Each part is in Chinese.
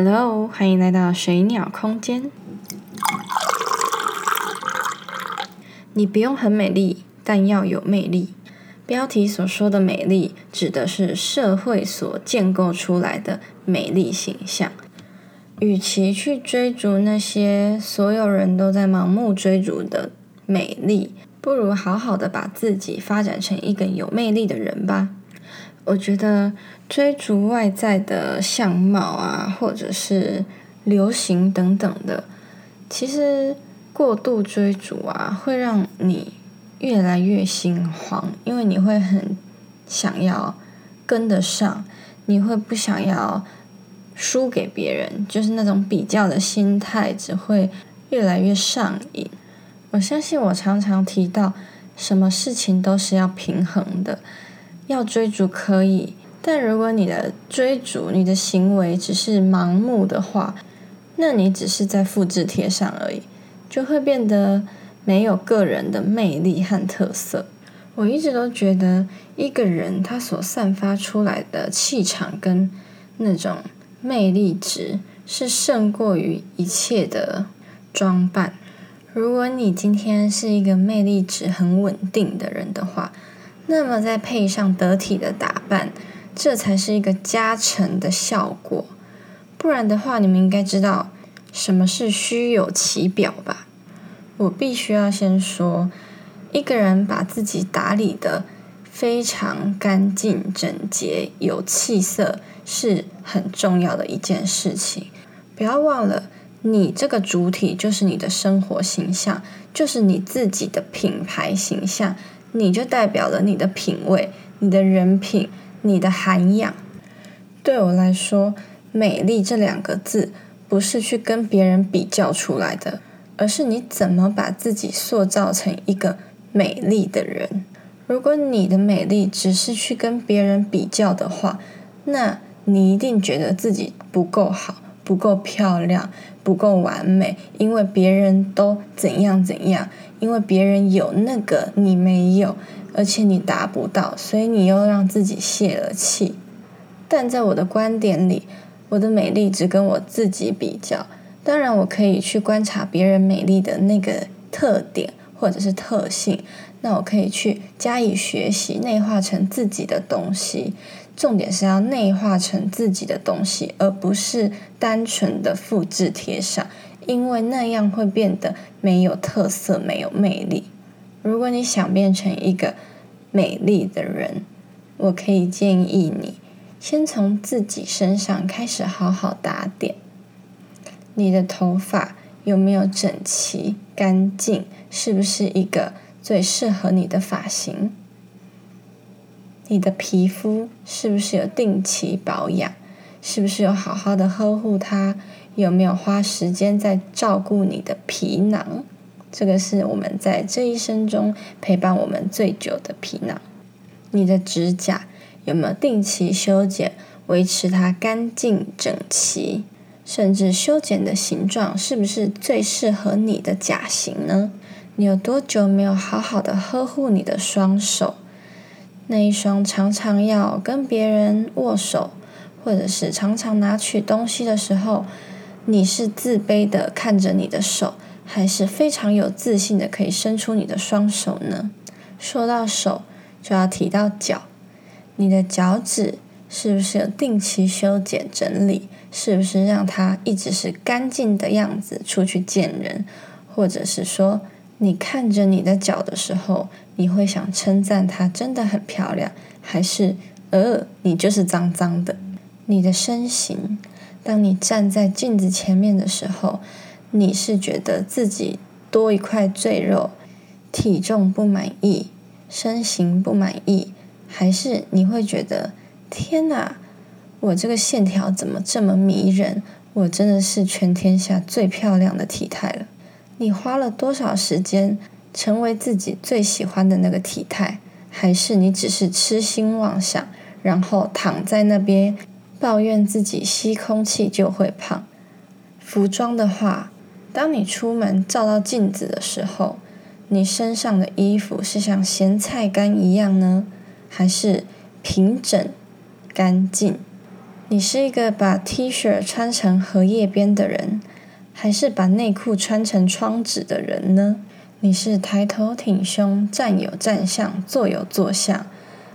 Hello，欢迎来到水鸟空间。你不用很美丽，但要有魅力。标题所说的美丽，指的是社会所建构出来的美丽形象。与其去追逐那些所有人都在盲目追逐的美丽，不如好好的把自己发展成一个有魅力的人吧。我觉得追逐外在的相貌啊，或者是流行等等的，其实过度追逐啊，会让你越来越心慌，因为你会很想要跟得上，你会不想要输给别人，就是那种比较的心态只会越来越上瘾。我相信我常常提到，什么事情都是要平衡的。要追逐可以，但如果你的追逐、你的行为只是盲目的话，那你只是在复制贴上而已，就会变得没有个人的魅力和特色。我一直都觉得，一个人他所散发出来的气场跟那种魅力值，是胜过于一切的装扮。如果你今天是一个魅力值很稳定的人的话，那么再配上得体的打扮，这才是一个加成的效果。不然的话，你们应该知道什么是虚有其表吧？我必须要先说，一个人把自己打理的非常干净整洁、有气色，是很重要的一件事情。不要忘了，你这个主体就是你的生活形象，就是你自己的品牌形象。你就代表了你的品味、你的人品、你的涵养。对我来说，美丽这两个字不是去跟别人比较出来的，而是你怎么把自己塑造成一个美丽的人。如果你的美丽只是去跟别人比较的话，那你一定觉得自己不够好、不够漂亮、不够完美，因为别人都怎样怎样。因为别人有那个你没有，而且你达不到，所以你又让自己泄了气。但在我的观点里，我的美丽只跟我自己比较。当然，我可以去观察别人美丽的那个特点或者是特性，那我可以去加以学习，内化成自己的东西。重点是要内化成自己的东西，而不是单纯的复制贴上。因为那样会变得没有特色、没有魅力。如果你想变成一个美丽的人，我可以建议你先从自己身上开始好好打点。你的头发有没有整齐、干净？是不是一个最适合你的发型？你的皮肤是不是有定期保养？是不是有好好的呵护它？有没有花时间在照顾你的皮囊？这个是我们在这一生中陪伴我们最久的皮囊。你的指甲有没有定期修剪，维持它干净整齐？甚至修剪的形状是不是最适合你的甲型呢？你有多久没有好好的呵护你的双手？那一双常常要跟别人握手，或者是常常拿取东西的时候。你是自卑的看着你的手，还是非常有自信的可以伸出你的双手呢？说到手，就要提到脚。你的脚趾是不是有定期修剪整理？是不是让它一直是干净的样子出去见人？或者是说，你看着你的脚的时候，你会想称赞她真的很漂亮，还是呃，你就是脏脏的？你的身形。当你站在镜子前面的时候，你是觉得自己多一块赘肉，体重不满意，身形不满意，还是你会觉得天哪，我这个线条怎么这么迷人？我真的是全天下最漂亮的体态了。你花了多少时间成为自己最喜欢的那个体态？还是你只是痴心妄想，然后躺在那边？抱怨自己吸空气就会胖。服装的话，当你出门照到镜子的时候，你身上的衣服是像咸菜干一样呢，还是平整干净？你是一个把 T 恤穿成荷叶边的人，还是把内裤穿成窗纸的人呢？你是抬头挺胸、站有站相、坐有坐相，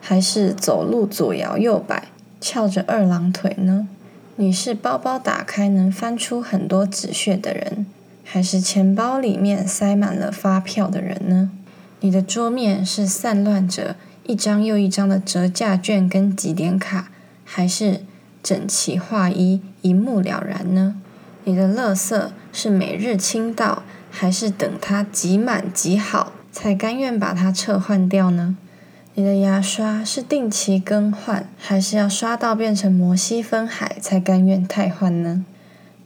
还是走路左摇右摆、翘着二郎腿呢？你是包包打开能翻出很多纸屑的人，还是钱包里面塞满了发票的人呢？你的桌面是散乱着一张又一张的折价券跟几点卡，还是？整齐划一，一目了然呢？你的垃圾是每日清倒，还是等它挤满挤好才甘愿把它撤换掉呢？你的牙刷是定期更换，还是要刷到变成摩西分海才甘愿汰换呢？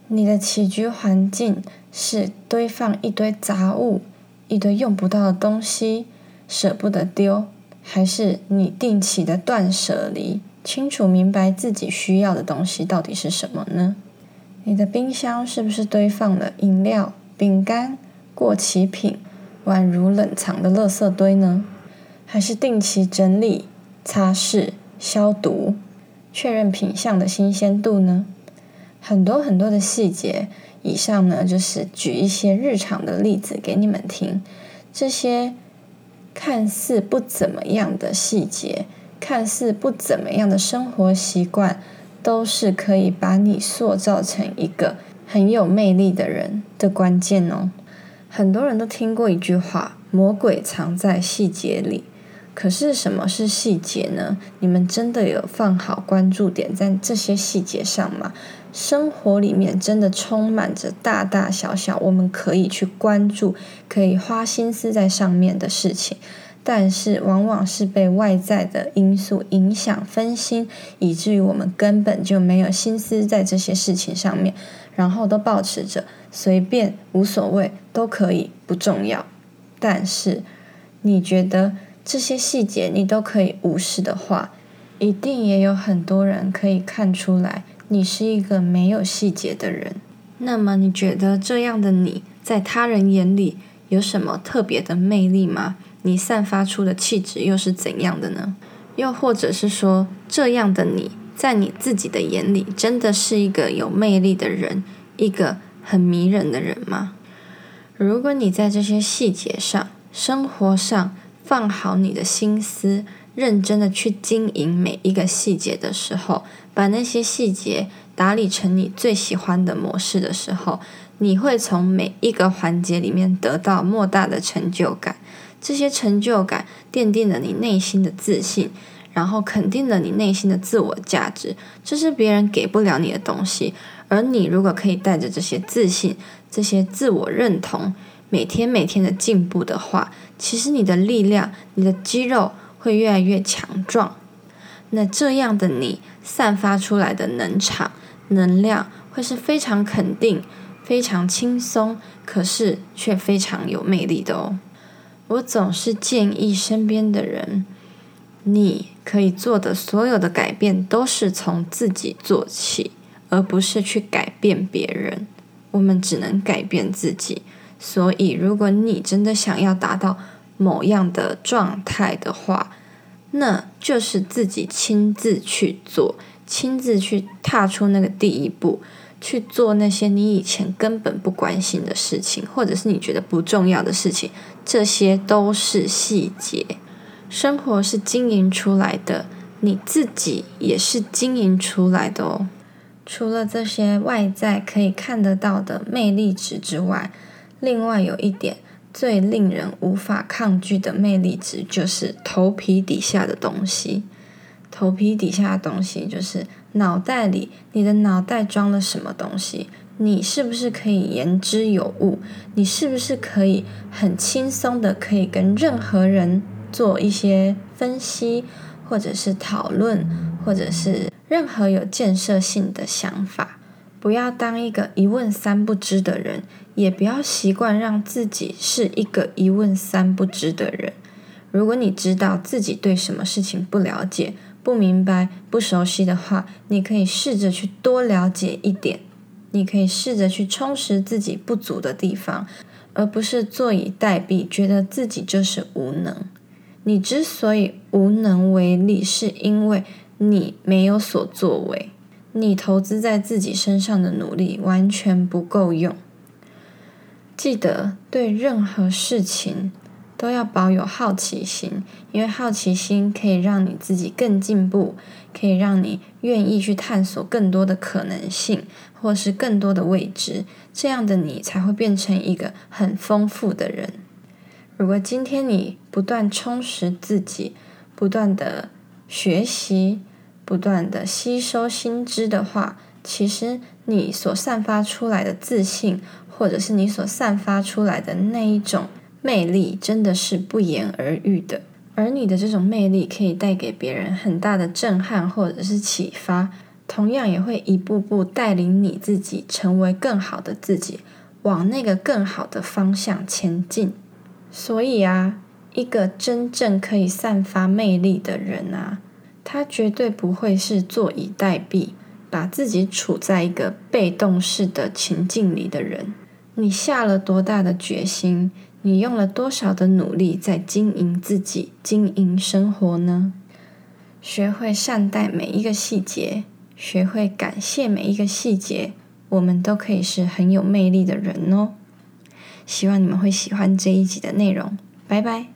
你的起居环境是堆放一堆杂物、一堆用不到的东西，舍不得丢，还是你定期的断舍离？清楚明白自己需要的东西到底是什么呢？你的冰箱是不是堆放了饮料、饼干、过期品，宛如冷藏的垃圾堆呢？还是定期整理、擦拭、消毒，确认品相的新鲜度呢？很多很多的细节，以上呢就是举一些日常的例子给你们听。这些看似不怎么样的细节。看似不怎么样的生活习惯，都是可以把你塑造成一个很有魅力的人的关键哦。很多人都听过一句话：“魔鬼藏在细节里。”可是什么是细节呢？你们真的有放好关注点在这些细节上吗？生活里面真的充满着大大小小我们可以去关注、可以花心思在上面的事情。但是，往往是被外在的因素影响、分心，以至于我们根本就没有心思在这些事情上面，然后都保持着随便、无所谓、都可以、不重要。但是，你觉得这些细节你都可以无视的话，一定也有很多人可以看出来你是一个没有细节的人。那么，你觉得这样的你在他人眼里有什么特别的魅力吗？你散发出的气质又是怎样的呢？又或者是说，这样的你在你自己的眼里，真的是一个有魅力的人，一个很迷人的人吗？如果你在这些细节上、生活上放好你的心思，认真的去经营每一个细节的时候，把那些细节打理成你最喜欢的模式的时候，你会从每一个环节里面得到莫大的成就感。这些成就感奠定了你内心的自信，然后肯定了你内心的自我价值。这是别人给不了你的东西，而你如果可以带着这些自信、这些自我认同，每天每天的进步的话，其实你的力量、你的肌肉会越来越强壮。那这样的你散发出来的能场、能量，会是非常肯定、非常轻松，可是却非常有魅力的哦。我总是建议身边的人，你可以做的所有的改变都是从自己做起，而不是去改变别人。我们只能改变自己。所以，如果你真的想要达到某样的状态的话，那就是自己亲自去做，亲自去踏出那个第一步。去做那些你以前根本不关心的事情，或者是你觉得不重要的事情，这些都是细节。生活是经营出来的，你自己也是经营出来的哦。除了这些外在可以看得到的魅力值之外，另外有一点最令人无法抗拒的魅力值，就是头皮底下的东西。头皮底下的东西就是脑袋里，你的脑袋装了什么东西？你是不是可以言之有物？你是不是可以很轻松的可以跟任何人做一些分析，或者是讨论，或者是任何有建设性的想法？不要当一个一问三不知的人，也不要习惯让自己是一个一问三不知的人。如果你知道自己对什么事情不了解，不明白、不熟悉的话，你可以试着去多了解一点。你可以试着去充实自己不足的地方，而不是坐以待毙，觉得自己就是无能。你之所以无能为力，是因为你没有所作为。你投资在自己身上的努力完全不够用。记得对任何事情都要保有好奇心，因为好奇心可以让你自己更进步，可以让你愿意去探索更多的可能性，或是更多的未知。这样的你才会变成一个很丰富的人。如果今天你不断充实自己，不断的学习，不断的吸收新知的话，其实你所散发出来的自信。或者是你所散发出来的那一种魅力，真的是不言而喻的。而你的这种魅力可以带给别人很大的震撼，或者是启发，同样也会一步步带领你自己成为更好的自己，往那个更好的方向前进。所以啊，一个真正可以散发魅力的人啊，他绝对不会是坐以待毙，把自己处在一个被动式的情境里的人。你下了多大的决心？你用了多少的努力在经营自己、经营生活呢？学会善待每一个细节，学会感谢每一个细节，我们都可以是很有魅力的人哦。希望你们会喜欢这一集的内容，拜拜。